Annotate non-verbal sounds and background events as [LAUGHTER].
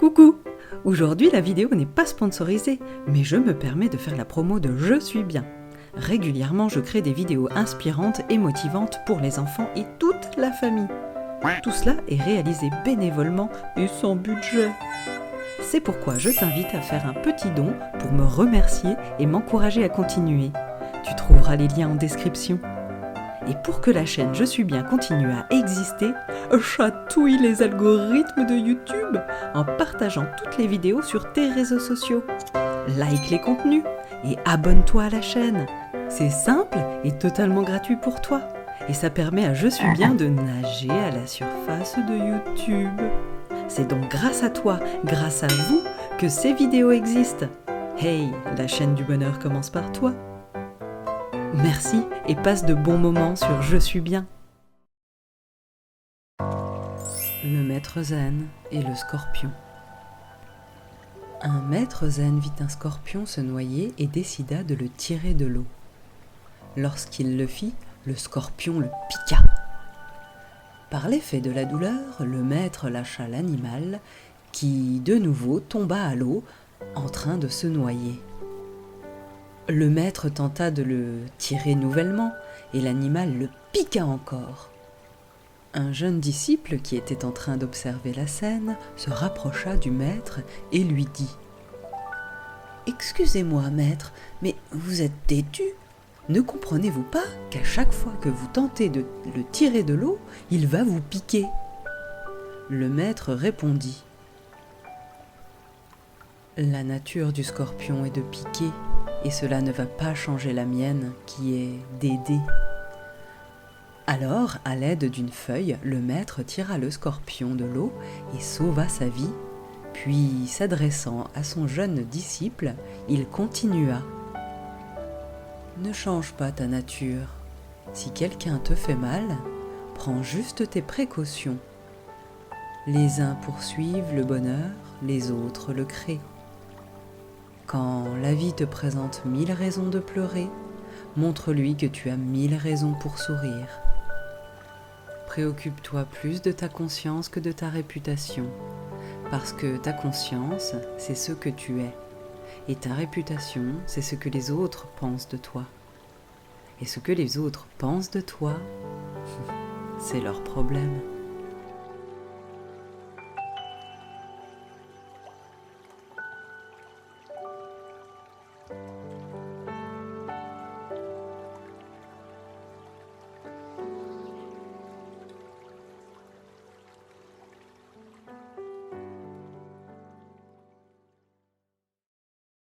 Coucou Aujourd'hui, la vidéo n'est pas sponsorisée, mais je me permets de faire la promo de Je suis bien. Régulièrement, je crée des vidéos inspirantes et motivantes pour les enfants et toute la famille. Tout cela est réalisé bénévolement et sans budget. C'est pourquoi je t'invite à faire un petit don pour me remercier et m'encourager à continuer. Tu trouveras les liens en description. Et pour que la chaîne Je suis bien continue à exister, chatouille les algorithmes de YouTube en partageant toutes les vidéos sur tes réseaux sociaux. Like les contenus et abonne-toi à la chaîne. C'est simple et totalement gratuit pour toi. Et ça permet à Je suis bien de nager à la surface de YouTube. C'est donc grâce à toi, grâce à vous, que ces vidéos existent. Hey, la chaîne du bonheur commence par toi. Merci et passe de bons moments sur Je suis bien. Le maître zen et le scorpion. Un maître zen vit un scorpion se noyer et décida de le tirer de l'eau. Lorsqu'il le fit, le scorpion le piqua. Par l'effet de la douleur, le maître lâcha l'animal qui, de nouveau, tomba à l'eau en train de se noyer. Le maître tenta de le tirer nouvellement, et l'animal le piqua encore. Un jeune disciple qui était en train d'observer la scène se rapprocha du maître et lui dit Excusez-moi, maître, mais vous êtes têtu. Ne comprenez-vous pas qu'à chaque fois que vous tentez de le tirer de l'eau, il va vous piquer? Le maître répondit La nature du scorpion est de piquer et cela ne va pas changer la mienne qui est d'aider. Alors, à l'aide d'une feuille, le maître tira le scorpion de l'eau et sauva sa vie, puis s'adressant à son jeune disciple, il continua. Ne change pas ta nature. Si quelqu'un te fait mal, prends juste tes précautions. Les uns poursuivent le bonheur, les autres le créent. Quand la vie te présente mille raisons de pleurer, montre-lui que tu as mille raisons pour sourire. Préoccupe-toi plus de ta conscience que de ta réputation, parce que ta conscience, c'est ce que tu es, et ta réputation, c'est ce que les autres pensent de toi. Et ce que les autres pensent de toi, [LAUGHS] c'est leur problème. Bye.